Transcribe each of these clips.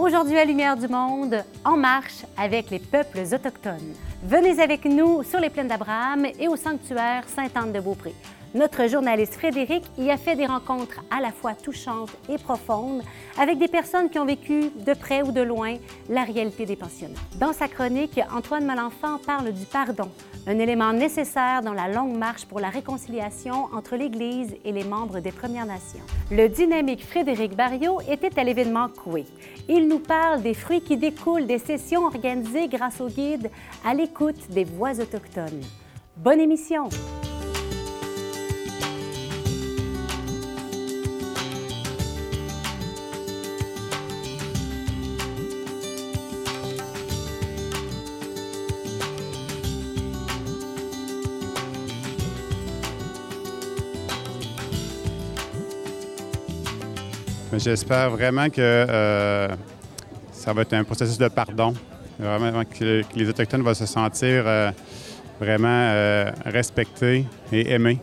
Aujourd'hui à Lumière du Monde, en marche avec les peuples autochtones. Venez avec nous sur les plaines d'Abraham et au sanctuaire Sainte-Anne-de-Beaupré. Notre journaliste Frédéric y a fait des rencontres à la fois touchantes et profondes avec des personnes qui ont vécu de près ou de loin la réalité des pensionnats. Dans sa chronique, Antoine Malenfant parle du pardon, un élément nécessaire dans la longue marche pour la réconciliation entre l'Église et les membres des Premières Nations. Le dynamique Frédéric Barriot était à l'événement Coué. Il nous parle des fruits qui découlent des sessions organisées grâce au guide à l'écoute des voix autochtones. Bonne émission! J'espère vraiment que euh, ça va être un processus de pardon, vraiment que, les Autochtones vont se sentir euh, vraiment euh, respectés et aimés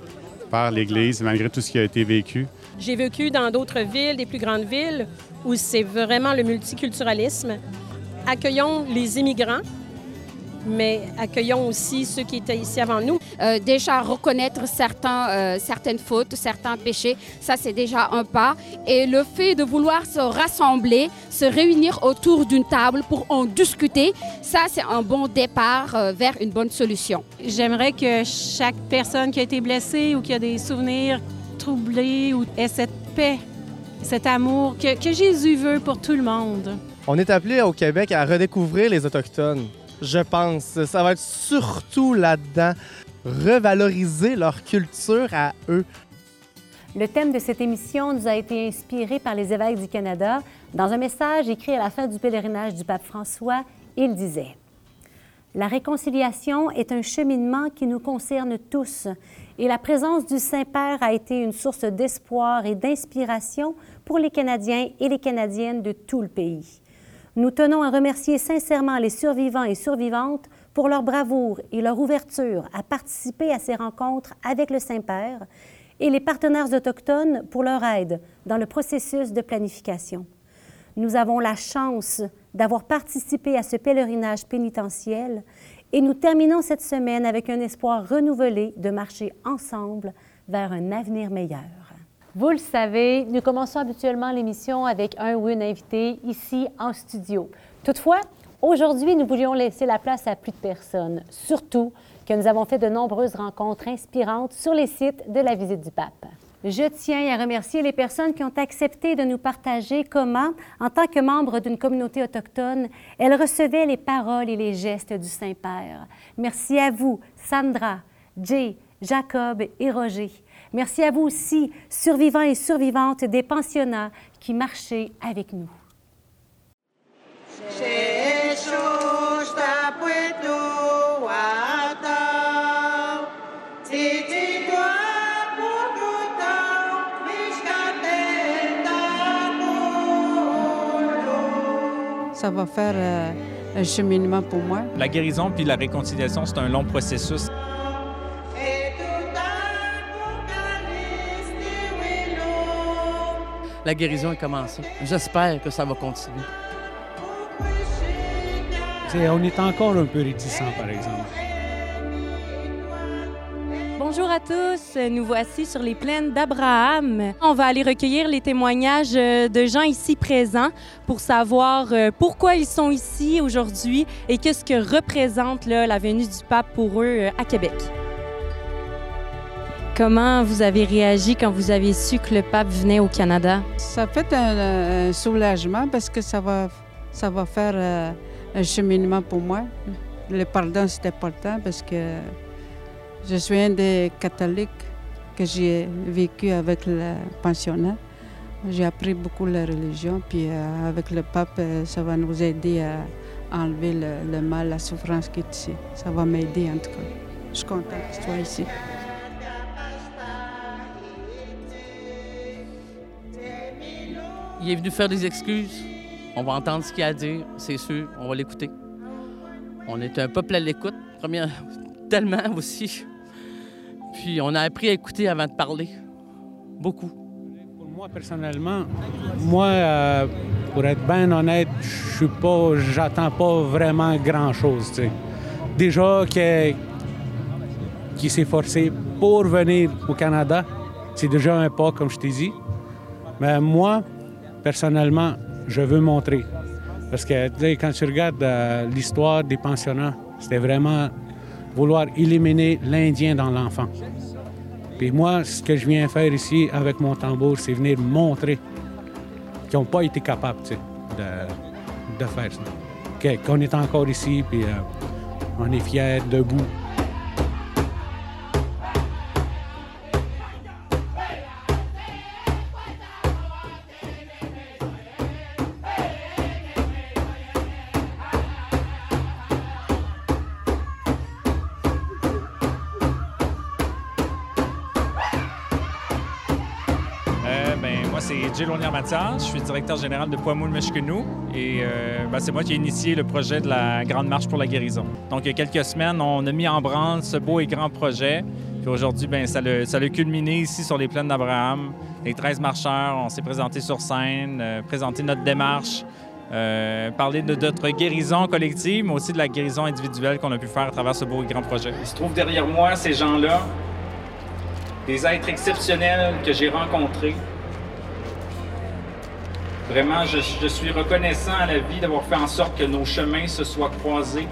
par l'Église malgré tout ce qui a été vécu. J'ai vécu dans d'autres villes, des plus grandes villes, où c'est vraiment le multiculturalisme. Accueillons les immigrants, mais accueillons aussi ceux qui étaient ici avant nous. Euh, déjà reconnaître certains, euh, certaines fautes, certains péchés, ça c'est déjà un pas. Et le fait de vouloir se rassembler, se réunir autour d'une table pour en discuter, ça c'est un bon départ euh, vers une bonne solution. J'aimerais que chaque personne qui a été blessée ou qui a des souvenirs troublés ou ait cette paix, cet amour que, que Jésus veut pour tout le monde. On est appelé au Québec à redécouvrir les Autochtones je pense. Ça va être surtout là-dedans, revaloriser leur culture à eux. Le thème de cette émission nous a été inspiré par les évêques du Canada. Dans un message écrit à la fin du pèlerinage du pape François, il disait La réconciliation est un cheminement qui nous concerne tous et la présence du Saint-Père a été une source d'espoir et d'inspiration pour les Canadiens et les Canadiennes de tout le pays. Nous tenons à remercier sincèrement les survivants et survivantes pour leur bravoure et leur ouverture à participer à ces rencontres avec le Saint-Père et les partenaires autochtones pour leur aide dans le processus de planification. Nous avons la chance d'avoir participé à ce pèlerinage pénitentiel et nous terminons cette semaine avec un espoir renouvelé de marcher ensemble vers un avenir meilleur. Vous le savez, nous commençons habituellement l'émission avec un ou une invité ici en studio. Toutefois, aujourd'hui, nous voulions laisser la place à plus de personnes, surtout que nous avons fait de nombreuses rencontres inspirantes sur les sites de la visite du pape. Je tiens à remercier les personnes qui ont accepté de nous partager comment, en tant que membre d'une communauté autochtone, elles recevaient les paroles et les gestes du Saint-Père. Merci à vous, Sandra, Jay, Jacob et Roger. Merci à vous aussi, survivants et survivantes des pensionnats qui marchaient avec nous. Ça va faire euh, un cheminement pour moi. La guérison puis la réconciliation, c'est un long processus. La guérison est commencée. J'espère que ça va continuer. on est encore un peu réticent, par exemple. Bonjour à tous, nous voici sur les plaines d'Abraham. On va aller recueillir les témoignages euh, de gens ici présents pour savoir euh, pourquoi ils sont ici aujourd'hui et qu'est-ce que représente la venue du pape pour eux euh, à Québec. Comment vous avez réagi quand vous avez su que le pape venait au Canada? Ça fait un, soulagement parce que ça va, faire euh, un cheminement pour moi. Le pardon, c'est important parce que je suis un des catholiques que j'ai vécu avec le pensionnat. J'ai appris beaucoup la religion, puis euh, avec le pape, euh, ça va nous aider à enlever le, le mal, la souffrance qui est ici. Ça va m'aider en tout cas. Je suis contente que tu sois ici. Il est venu faire des excuses. On va entendre ce qu'il a à dire, c'est sûr. On va l'écouter. On est un peuple à l'écoute, première, tellement aussi. Puis on a appris à écouter avant de parler. Beaucoup. Pour moi, personnellement, moi, euh, pour être bien honnête, je suis pas, j'attends pas vraiment grand-chose. Déjà qui s'est forcé pour venir au Canada, c'est déjà un pas, comme je t'ai dit. Mais moi, personnellement, je veux montrer. Parce que quand tu regardes euh, l'histoire des pensionnats, c'était vraiment vouloir éliminer l'Indien dans l'enfant. Puis moi, ce que je viens faire ici avec mon tambour, c'est venir montrer qu'ils n'ont pas été capables de, de faire ça. Qu'on est encore ici, puis euh, on est fiers, debout. Directeur général de Poimoul Meshkenou. Et euh, ben, c'est moi qui ai initié le projet de la Grande Marche pour la guérison. Donc, il y a quelques semaines, on a mis en branle ce beau et grand projet. Puis aujourd'hui, ben, ça ça l'a culminé ici sur les plaines d'Abraham. Les 13 marcheurs, on s'est présentés sur scène, euh, présenté notre démarche, euh, de notre guérison collective, mais aussi de la guérison individuelle qu'on a pu faire à travers ce beau et grand projet. Il se trouve derrière moi, ces gens-là, des êtres exceptionnels que j'ai rencontrés. Vraiment, je, je suis reconnaissant à la vie d'avoir fait en sorte que nos chemins se soient croisés.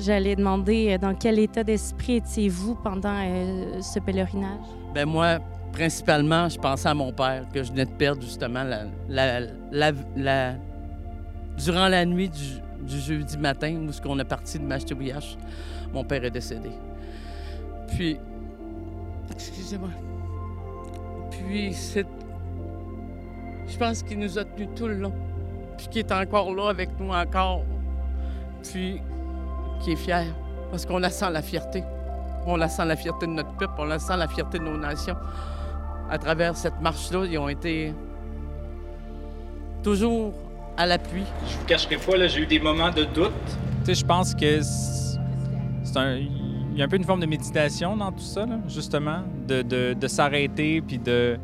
J'allais demander euh, dans quel état d'esprit étiez-vous pendant euh, ce pèlerinage? Ben moi, principalement, je pensais à mon père, que je venais de perdre justement la, la- la- la- durant la nuit du, du jeudi matin où ce qu'on est parti de Mashtouillache, mon père est décédé. Puis, excusez-moi. Puis, c'est. Je pense qu'il nous a tenus tout le long. Puis qu'il est encore là avec nous encore. Puis, qui est fier. Parce qu'on la sent la fierté. On la sent la fierté de notre peuple, on la sent la fierté de nos nations. À travers cette marche-là, ils ont été toujours à l'appui. Je vous cacherai pas, là, j'ai eu des moments de doute. Tu sais, je pense que c'est c'est un... Il y a un peu une forme de méditation dans tout ça, là, justement, de, de- de s'arrêter puis de,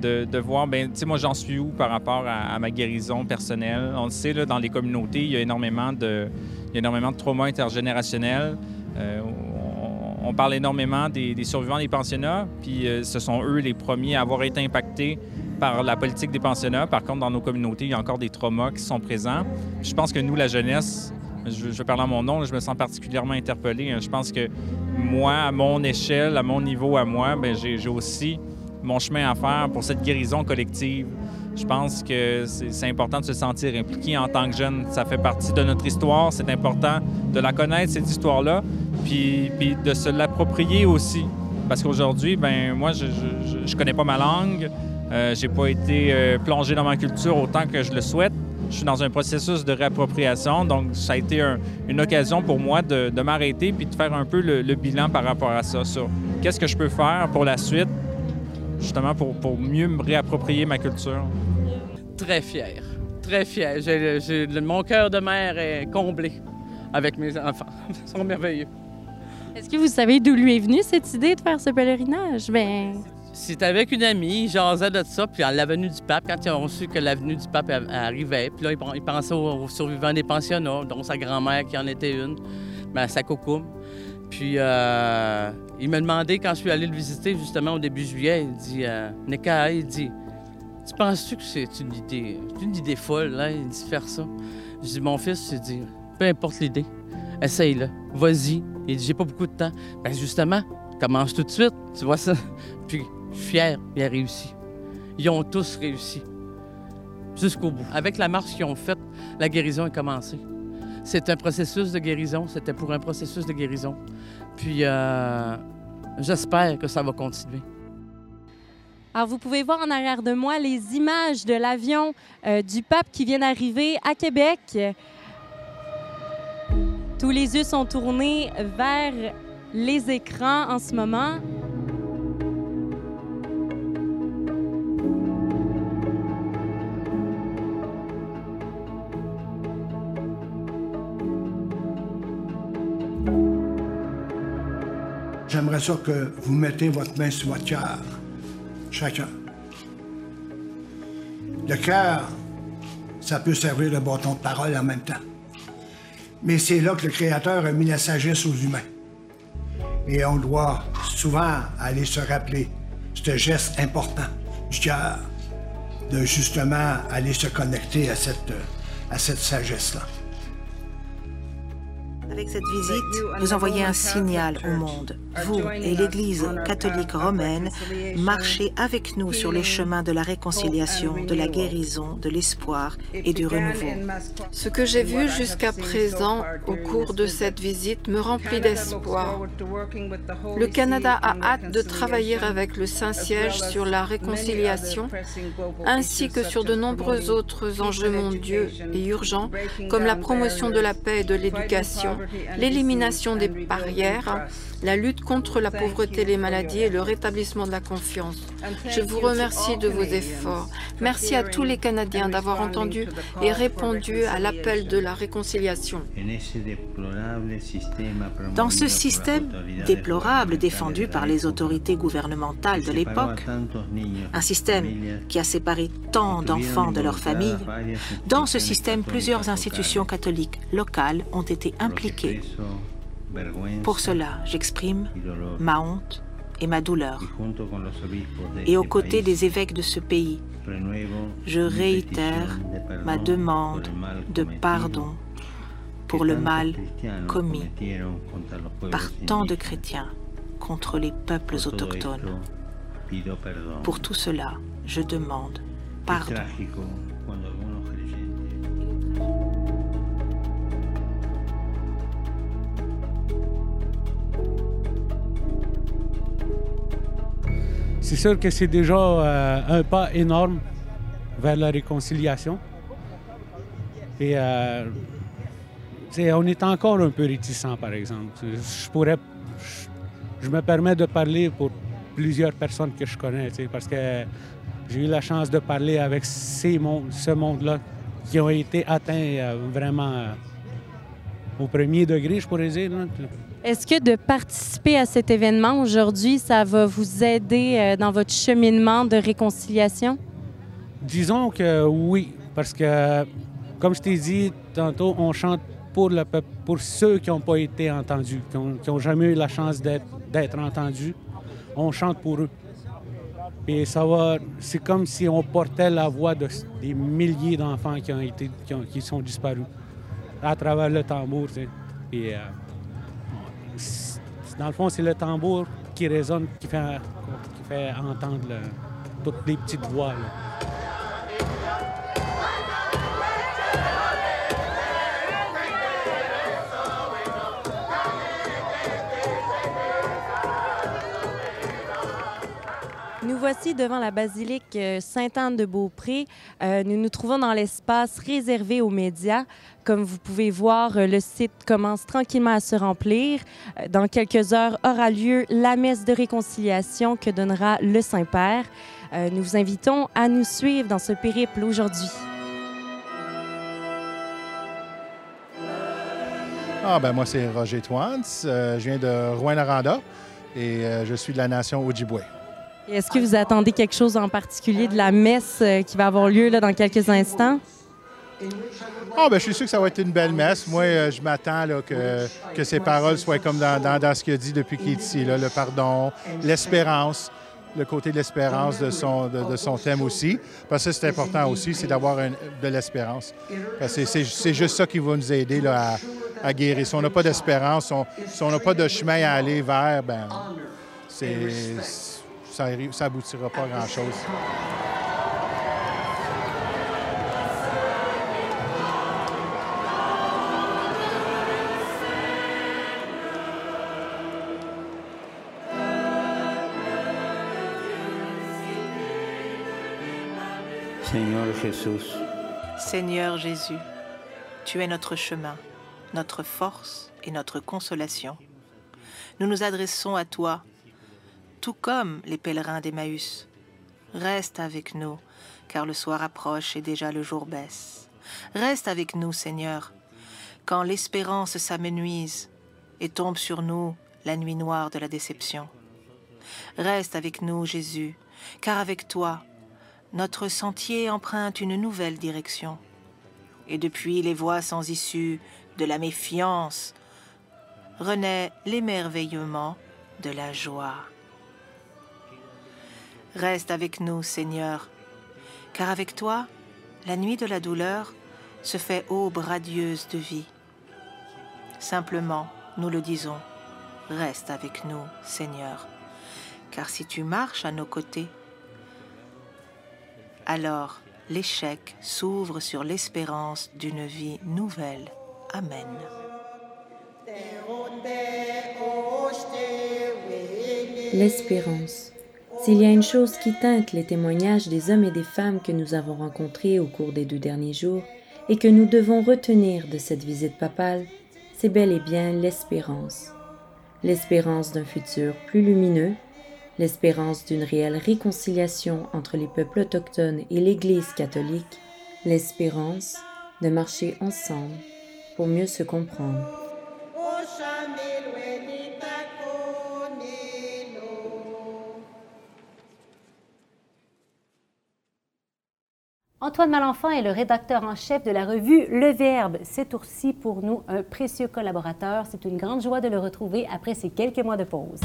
de, voir, ben, tu sais, moi, j'en suis où par rapport à, ma guérison personnelle? On le sait, là, dans les communautés, il y a énormément de, énormément de traumas intergénérationnels. Euh, on, parle énormément des, survivants des pensionnats, puis euh, ce sont eux les premiers à avoir été impactés par la politique des pensionnats. Par contre, dans nos communautés, il y a encore des traumas qui sont présents. Je pense que nous, la jeunesse, je, je parler à mon nom, je me sens particulièrement interpellé. hein. Je pense que moi, à mon échelle, à mon niveau à moi, ben, j'ai aussi mon chemin à faire pour cette guérison collective. Je pense que c'est important de se sentir impliqué en tant que jeune. Ça fait partie de notre histoire. C'est important de la connaître, cette histoire-là, puis, puis de se l'approprier aussi. Parce qu'aujourd'hui, ben moi, je, je, je- connais pas ma langue. Euh, j'ai pas été euh, plongé dans ma culture autant que je le souhaite. Je suis dans un processus de réappropriation, donc ça a été un- une occasion pour moi de, m'arrêter puis de faire un peu le, le bilan par rapport à ça, qu'est-ce que je peux faire pour la suite, justement pour, pour mieux me réapproprier ma culture. Très fier. Très fier. Mon cœur de mère est comblé avec mes enfants. Ils sont merveilleux. Est-ce que vous savez d'où lui est venue cette idée de faire ce pèlerinage? Ben, C'était avec une amie, ils jasaient de ça, puis à l'avenue du Pape, quand ils ont su que l'avenue du Pape a- arrivait, puis là, ils pen- ils pensaient aux, survivants des pensionnats, dont sa grand-mère qui en était une, mais sa cocoum. Puis euh, il m'a demandé, quand je suis allé le visiter, justement, au début juillet, il dit euh, Neka, il dit Tu penses-tu que c'est une idée, une idée folle, là, il dit faire ça Je dis Mon fils, il dit Peu importe l'idée, essaye-le, vas-y. Il dit J'ai pas beaucoup de temps. Ben justement, commence tout de suite, tu vois ça? Puis fier, il a réussi. Ils ont tous réussi. Jusqu'au bout. Avec la marche qu'ils ont faite, la guérison a commencé. C'est un processus de guérison. C'était pour un processus de guérison. Puis euh, j'espère que ça va continuer. alors vous pouvez voir en arrière de moi les images de l'avion euh, du pape qui vient d'arriver à Québec. Tous les yeux sont tournés vers les écrans en ce moment. J'aimerais ça que vous mettez votre main sur votre cœur, chacun. Le cœur, ça peut servir de bâton de parole en même temps. Mais c'est là que le Créateur a mis la sagesse aux humains. Et on doit souvent aller se rappeler ce geste important du cœur, de justement aller se connecter à cette, à cette sagesse-là. Avec cette visite, vous envoyez un signal au monde. Vous et l'Église catholique romaine marchez avec nous sur les chemins de la réconciliation, de la guérison, de l'espoir et du renouveau. Ce que j'ai vu jusqu'à présent au cours de cette visite me remplit d'espoir. Le Canada a hâte de travailler avec le Saint-Siège sur la réconciliation, ainsi que sur de nombreux autres enjeux mondiaux et urgents, comme la promotion de la paix et de l'éducation, l'élimination des barrières, la lutte contre la pauvreté, les maladies et le rétablissement de la confiance. Je vous remercie de vos efforts. Merci à tous les Canadiens d'avoir entendu et répondu à l'appel de la réconciliation. Dans ce système déplorable défendu par les autorités gouvernementales de l'époque, un système qui a séparé tant d'enfants de leur famille, dans ce système, plusieurs institutions catholiques locales ont été impliquées pour cela, j'exprime ma honte et ma douleur. Et aux côtés des évêques de ce pays, je réitère ma demande de pardon pour le mal commis par tant de chrétiens contre les peuples autochtones. Pour tout cela, je demande pardon. C'est sûr que c'est déjà euh, un pas énorme vers la réconciliation. Et euh, on est encore un peu réticent, par exemple. Je pourrais, je, me permets de parler pour plusieurs personnes que je connais, parce que j'ai eu la chance de parler avec ces ce monde-là qui ont été atteints euh, vraiment au premier degré, je pourrais dire. Est-ce que de participer à cet événement aujourd'hui, ça va vous aider euh, dans votre cheminement de réconciliation? Disons que oui, parce que, comme je t'ai dit tantôt, on chante pour le peuple, pour ceux qui n'ont pas été entendus, qui n'ont jamais eu la chance d'être entendus. On chante pour eux. Et ça va, c'est comme si on portait la voix de, des milliers d'enfants qui ont été, qui, sont disparus à travers le tambour. Et, euh, dans le fond, c'est le tambour qui résonne, qui fait, qui fait entendre toutes les petites voix. Nous voici devant la basilique euh, Sainte-Anne-de-Beaupré. Euh, nous nous trouvons dans l'espace réservé aux médias. Comme vous pouvez voir, euh, le site commence tranquillement à se remplir. Dans quelques heures aura lieu la messe de réconciliation que donnera le Saint-Père. Nous vous invitons à nous suivre dans ce périple aujourd'hui. Ah, ben moi, c'est Roger Twans. je viens de Rouen-Noranda et je suis de la nation Ojibwe. Est-ce que vous attendez quelque chose en particulier de la messe euh, qui va avoir lieu là, dans quelques instants? Ah, ben, je suis sûr que ça va être une belle messe. Moi, euh, je m'attends que, que ces paroles soient comme dans, dans, ce qu'il a dit depuis qu'il est ici, le pardon, l'espérance, le côté de l'espérance de son, de, son thème aussi. Parce que c'est important aussi, c'est d'avoir de l'espérance. C'est juste ça qui va nous aider là, à, à, guérir. Si on n'a pas d'espérance, si on n'a pas de chemin à aller vers, ben c'est ça n'aboutira pas à grand-chose. Seigneur Jésus. Seigneur Jésus, tu es notre chemin, notre force et notre consolation. Nous nous adressons à toi tout comme les pèlerins d'Emmaüs. Reste avec nous, car le soir approche et déjà le jour baisse. Reste avec nous, Seigneur, quand l'espérance s'amenuise et tombe sur nous la nuit noire de la déception. Reste avec nous, Jésus, car avec toi, notre sentier emprunte une nouvelle direction. et depuis les voies sans issue de la méfiance, renaît l'émerveillement de la joie. Reste avec nous, Seigneur, car avec toi, la nuit de la douleur se fait aube radieuse de vie. Simplement, nous le disons, reste avec nous, Seigneur, car si tu marches à nos côtés, alors l'échec s'ouvre sur l'espérance d'une vie nouvelle. Amen. L'espérance. S'il y a une chose qui teinte les témoignages des hommes et des femmes que nous avons rencontrés au cours des deux derniers jours et que nous devons retenir de cette visite papale, c'est bel et bien l'espérance. L'espérance d'un futur plus lumineux, l'espérance d'une réelle réconciliation entre les peuples autochtones et l'Église catholique, l'espérance de marcher ensemble pour mieux se comprendre. Antoine Malenfant est le rédacteur en chef de la revue Le Verbe. C'est aussi pour nous un précieux collaborateur. C'est une grande joie de le retrouver après ces quelques mois de pause.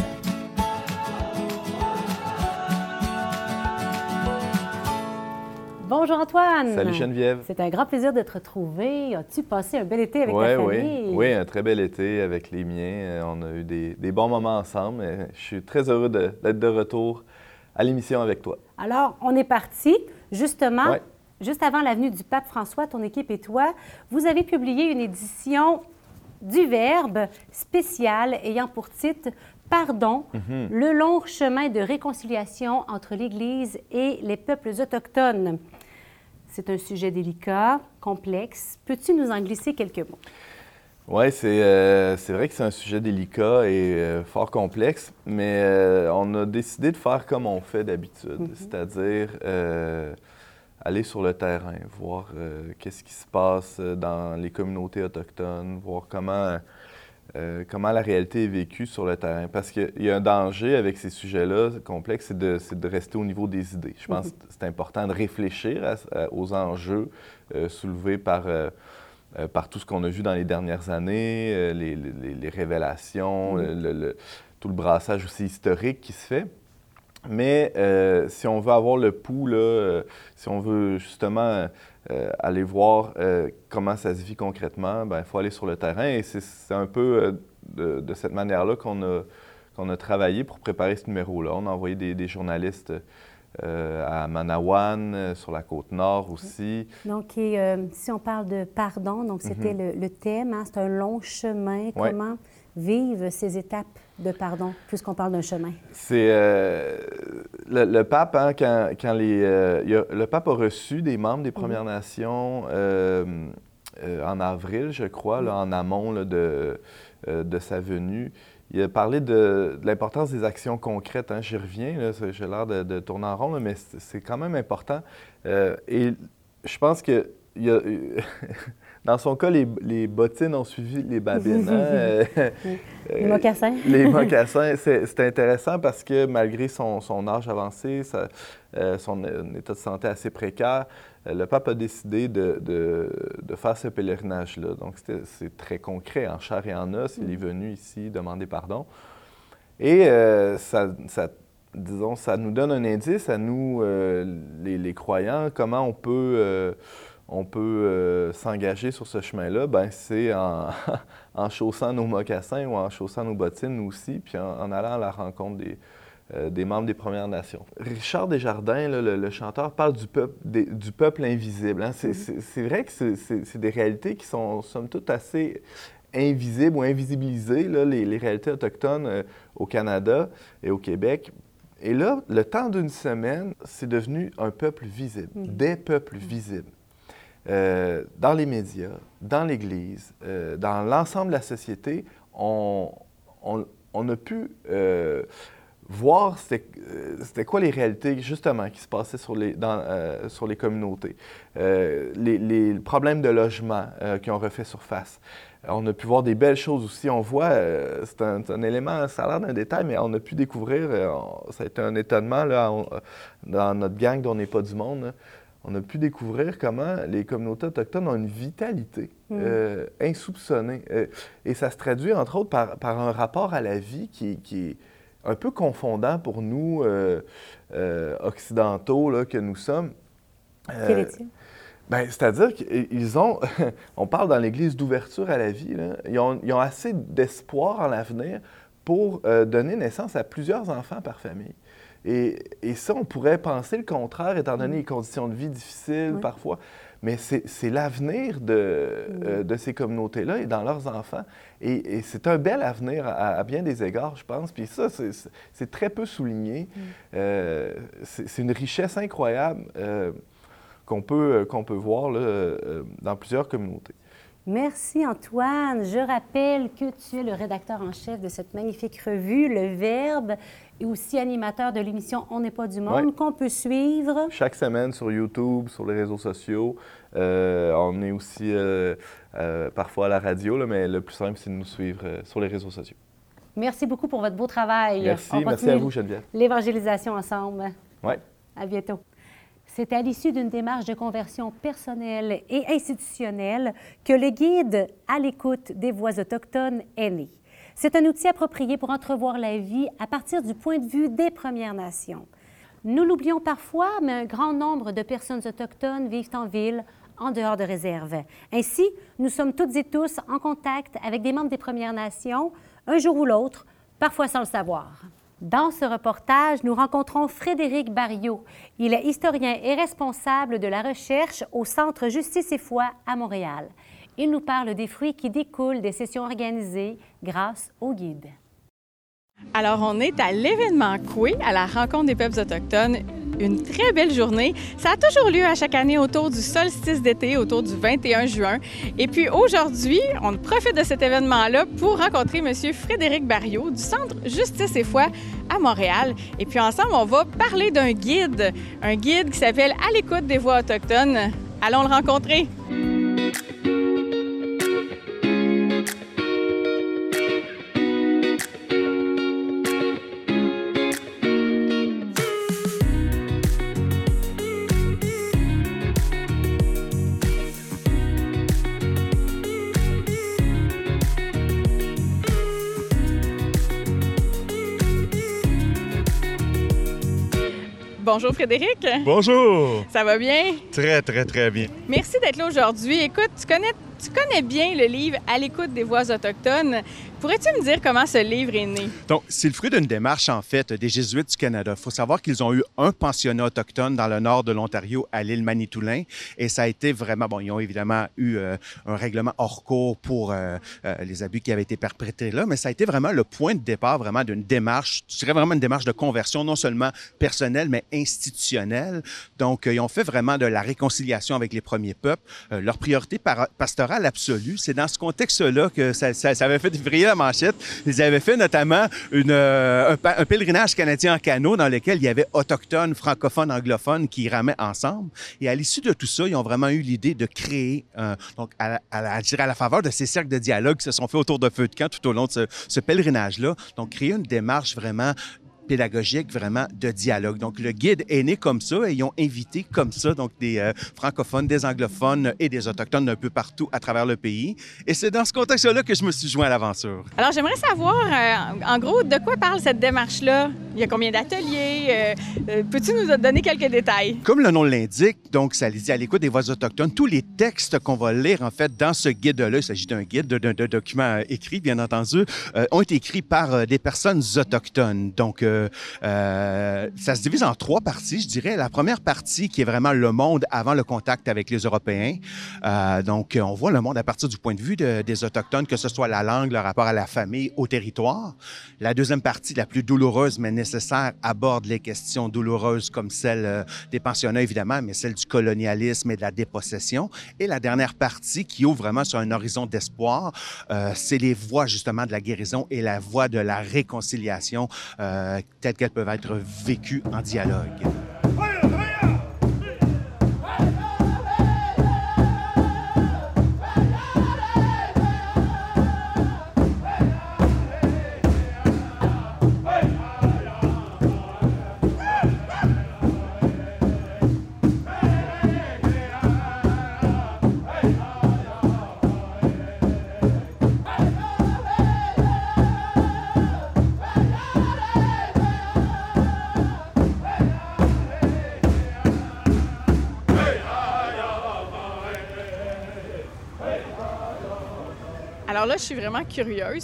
Bonjour Antoine. Salut Geneviève. C'est un grand plaisir de te retrouver. As-tu passé un bel été avec ta famille? Oui, oui, un très bel été avec les miens. Euh, on a eu des, bons moments ensemble. Je suis très heureux d'être de, retour à l'émission avec toi. Alors, on est parti. Justement, juste avant l'avenue du pape François, ton équipe et toi, vous avez publié une édition du Verbe spéciale ayant pour titre Pardon, mhm. le long chemin de réconciliation entre l'Église et les peuples autochtones. C'est un sujet délicat, complexe. Peux-tu nous en glisser quelques mots? Oui, euh, c'est vrai que c'est un sujet délicat et euh, fort complexe, mais euh, on a décidé de faire comme on fait d'habitude, mhm. c'est-à-dire aller sur le terrain, voir euh, qu'est-ce qui se passe euh, dans les communautés autochtones, voir comment, euh, comment la réalité est vécue sur le terrain. Parce qu'il y a un danger avec ces sujets-là complexes, c'est de, de, rester au niveau des idées. Je pense mhm. que c'est important de réfléchir aux enjeux soulevés par, par tout ce qu'on a vu dans les dernières années, les, les, révélations, mhm. le, tout le brassage aussi historique qui se fait. Mais euh, si on veut avoir le pouls, euh, si on veut justement euh, aller voir comment ça se vit concrètement, il ben, faut aller sur le terrain. Et c'est un peu de, cette manière-là qu'on a, qu'on a travaillé pour préparer ce numéro-là. On a envoyé des, journalistes à Manawan, sur la côte nord aussi. Donc, si on parle de pardon, donc c'était mhm. le, thème, hein, c'est un long chemin. Comment vivent ces étapes de pardon, puisqu'on parle d'un chemin? C'est euh, le, pape, hein, quand, les, euh, le pape a reçu des membres des Premières mhm. Nations euh, en avril, je crois, là, en amont de, de sa venue. Il a parlé de, l'importance des actions concrètes. Hein. J'y reviens, j'ai l'air de, tourner en rond, mais c'est quand même important. et je pense que il y a, Dans son cas, les, bottines ont suivi les babines. Hein? les mocassins. les mocassins. C'est intéressant parce que malgré son, âge avancé, euh, son état de santé assez précaire, euh, le pape a décidé de, faire ce pèlerinage-là. Donc, c'est très concret, en chair et en os. Il est venu ici demander pardon. Et euh, ça, disons, ça nous donne un indice à nous, les, les, croyants, comment on peut on peut euh, s'engager sur ce chemin-là, ben c'est en, chaussant nos mocassins ou en chaussant nos bottines nous aussi, puis en, allant à la rencontre des, euh, des, membres des Premières Nations. Richard Desjardins, le, chanteur, parle du peuple, du peuple invisible. Hein. Mm-hmm. C'est vrai que c'est des réalités qui sont, somme toute, assez invisibles ou invisibilisées, les, réalités autochtones euh, au Canada et au Québec. Et là, le temps d'une semaine, c'est devenu un peuple visible, mm-hmm. des peuples visibles. Euh, dans les médias, dans l'Église, euh, dans l'ensemble de la société, on, a pu euh, voir c'était quoi les réalités justement qui se passaient sur les, sur les communautés, les, problèmes de logement qui ont refait surface. On a pu voir des belles choses aussi. On voit, c'est un, élément, ça a l'air d'un détail, mais on a pu découvrir, ça a été un étonnement là, dans notre gang dont on n'est pas du monde on a pu découvrir comment les communautés autochtones ont une vitalité mm. euh, insoupçonnée. Euh, et ça se traduit, entre autres, par, un rapport à la vie qui, est un peu confondant pour nous, euh, occidentaux, là, que nous sommes. Quel est-il? Ben, C'est-à-dire qu'ils ont, on parle dans l'Église d'ouverture à la vie, ils, ont, ils, ont, assez d'espoir en l'avenir pour donner naissance à plusieurs enfants par famille. Et, ça, on pourrait penser le contraire, étant donné mm. les conditions de vie difficiles parfois. Mais c'est l'avenir de, mm. euh, de, ces communautés-là et dans leurs enfants. Et, c'est un bel avenir à, bien des égards, je pense. Puis ça, c'est très peu souligné. Mm. Euh, c'est une richesse incroyable euh, qu'on peut, peut voir là, dans plusieurs communautés. Merci Antoine. Je rappelle que tu es le rédacteur en chef de cette magnifique revue, Le Verbe, et aussi animateur de l'émission On n'est pas du monde, qu'on peut suivre. Chaque semaine sur YouTube, sur les réseaux sociaux. Euh, on est aussi euh, euh, parfois à la radio, mais le plus simple, c'est de nous suivre sur les réseaux sociaux. Merci beaucoup pour votre beau travail. Merci, merci à vous, Geneviève. L'évangélisation ensemble. Oui. À bientôt. C'est à l'issue d'une démarche de conversion personnelle et institutionnelle que le guide à l'écoute des voix autochtones est né. C'est un outil approprié pour entrevoir la vie à partir du point de vue des Premières Nations. Nous l'oublions parfois, mais un grand nombre de personnes autochtones vivent en ville, en dehors de réserves. Ainsi, nous sommes toutes et tous en contact avec des membres des Premières Nations, un jour ou l'autre, parfois sans le savoir. Dans ce reportage, nous rencontrons Frédéric Barriot. Il est historien et responsable de la recherche au Centre Justice et Foi à Montréal. Il nous parle des fruits qui découlent des sessions organisées grâce au guide. Alors, on est à l'événement Coué, à la rencontre des peuples autochtones. Une très belle journée. Ça a toujours lieu à chaque année autour du solstice d'été, autour du 21 juin. Et puis aujourd'hui, on profite de cet événement-là pour rencontrer M. Frédéric Barriot du Centre Justice et Foi à Montréal. Et puis ensemble, on va parler d'un guide, un guide qui s'appelle À l'écoute des voix autochtones. Allons le rencontrer. Bonjour Frédéric. Bonjour. Ça va bien? Très, très, très bien. Merci d'être là aujourd'hui. Écoute, tu connais, tu connais bien le livre À l'écoute des voix autochtones. Pourrais-tu me dire comment ce livre est né? Donc, c'est le fruit d'une démarche, en fait, des Jésuites du Canada. Il faut savoir qu'ils ont eu un pensionnat autochtone dans le nord de l'Ontario, à l'île Manitoulin. Et ça a été vraiment... Bon, ils ont évidemment eu euh, un règlement hors cours pour euh, euh, les abus qui avaient été perpétrés là, mais ça a été vraiment le point de départ, vraiment, d'une démarche, je dirais vraiment une démarche de conversion, non seulement personnelle, mais institutionnelle. Donc, ils ont fait vraiment de la réconciliation avec les premiers peuples. leur priorité pastorale absolue, c'est dans ce contexte-là que ça, ça, ça avait fait vriller Ils avaient fait notamment une, euh, un, pèlerinage canadien en canot dans lequel il y avait autochtones, francophones, anglophones qui ramaient ensemble. Et à l'issue de tout ça, ils ont vraiment eu l'idée de créer, donc à, la faveur de ces cercles de dialogue qui se sont faits autour de feu de camp tout au long de ce, ce pèlerinage-là, donc créer une démarche vraiment pédagogique vraiment de dialogue. Donc, le guide est né comme ça et ils ont invité comme ça donc des euh, francophones, des anglophones et des autochtones d'un peu partout à travers le pays. Et c'est dans ce contexte-là que je me suis joint à l'aventure. Alors, j'aimerais savoir, euh, en gros, de quoi parle cette démarche-là? Il y a combien d'ateliers? Euh, peux-tu nous donner quelques détails? Comme le nom l'indique, donc, ça dit à l'écoute des voix autochtones, tous les textes qu'on va lire, en fait, dans ce guide-là, il s'agit d'un guide, d'un document écrit, bien entendu, ont été écrits par des personnes autochtones. Donc, euh, ça se divise en trois parties, je dirais. La première partie qui est vraiment le monde avant le contact avec les Européens. Euh, donc, on voit le monde à partir du point de vue des Autochtones, que ce soit la langue, le rapport à la famille, au territoire. La deuxième partie, la plus douloureuse mais nécessaire, aborde les questions douloureuses comme celle euh, des pensionnats, évidemment, mais celle du colonialisme et de la dépossession. Et la dernière partie, qui ouvre vraiment sur un horizon d'espoir, c'est les voies justement de la guérison et la voie de la réconciliation telles qu'elles peuvent être vécues en dialogue.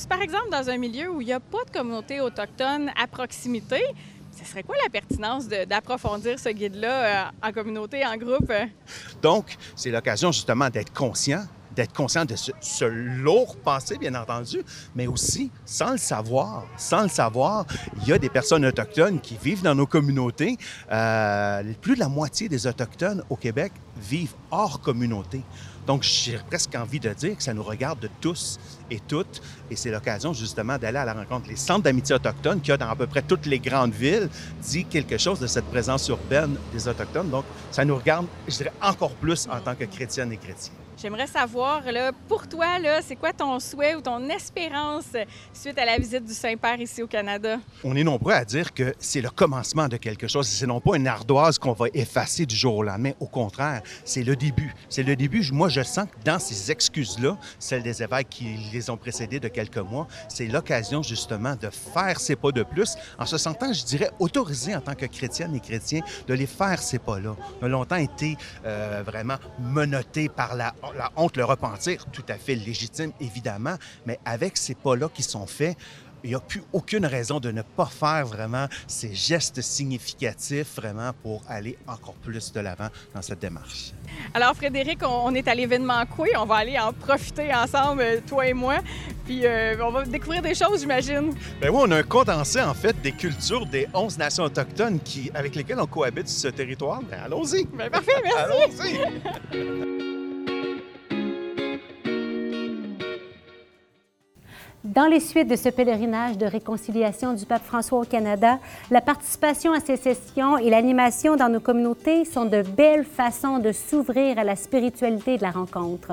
Par exemple, dans un milieu où il n'y a pas de communauté autochtone à proximité, ce serait quoi la pertinence d'approfondir ce guide-là euh, en communauté, en groupe? Donc, c'est l'occasion justement d'être conscient d'être conscient de ce, lourd passé, bien entendu, mais aussi, sans le savoir, sans le savoir, il y a des personnes autochtones qui vivent dans nos communautés. Euh, plus de la moitié des Autochtones au Québec vivent hors communauté. Donc, j'ai presque envie de dire que ça nous regarde de tous et toutes. Et c'est l'occasion justement d'aller à la rencontre. Les centres d'amitié autochtones qu'il y a dans à peu près toutes les grandes villes dit quelque chose de cette présence urbaine des Autochtones. Donc, ça nous regarde, je dirais, encore plus en tant que chrétiennes et chrétiens. J'aimerais savoir, pour toi, c'est quoi ton souhait ou ton espérance suite à la visite du Saint-Père ici au Canada? On est nombreux à dire que c'est le commencement de quelque chose. C'est non pas une ardoise qu'on va effacer du jour au lendemain. Au contraire, c'est le début. C'est le début. Moi, je sens que dans ces excuses-là, celles des évêques qui les ont précédées de quelques mois, c'est l'occasion justement de faire ces pas de plus en se sentant, je dirais, autorisé en tant que chrétienne et chrétien de les faire ces pas-là. On a longtemps été euh, vraiment menottés par la la honte, le repentir, tout à fait légitime, évidemment, mais avec ces pas-là qui sont faits, il n'y a plus aucune raison de ne pas faire vraiment ces gestes significatifs vraiment pour aller encore plus de l'avant dans cette démarche. Alors Frédéric, on, est à l'événement Coué, on va aller en profiter ensemble, toi et moi, puis euh, on va découvrir des choses, j'imagine. Ben oui, on a un condensé en fait des cultures des 11 nations autochtones qui, avec lesquelles on cohabite sur ce territoire. Ben, allons-y. Ben, parfait, merci. allons-y. Dans les suites de ce pèlerinage de réconciliation du pape François au Canada, la participation à ces sessions et l'animation dans nos communautés sont de belles façons de s'ouvrir à la spiritualité de la rencontre,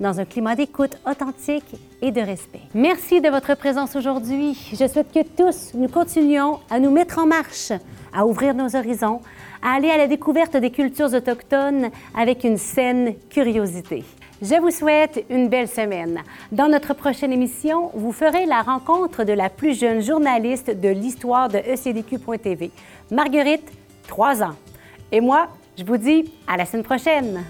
dans un climat d'écoute authentique et de respect. Merci de votre présence aujourd'hui. Je souhaite que tous nous continuions à nous mettre en marche, à ouvrir nos horizons, à aller à la découverte des cultures autochtones avec une saine curiosité. Je vous souhaite une belle semaine. Dans notre prochaine émission, vous ferez la rencontre de la plus jeune journaliste de l'histoire de ECDQ.tv, Marguerite, 3 ans. Et moi, je vous dis à la semaine prochaine.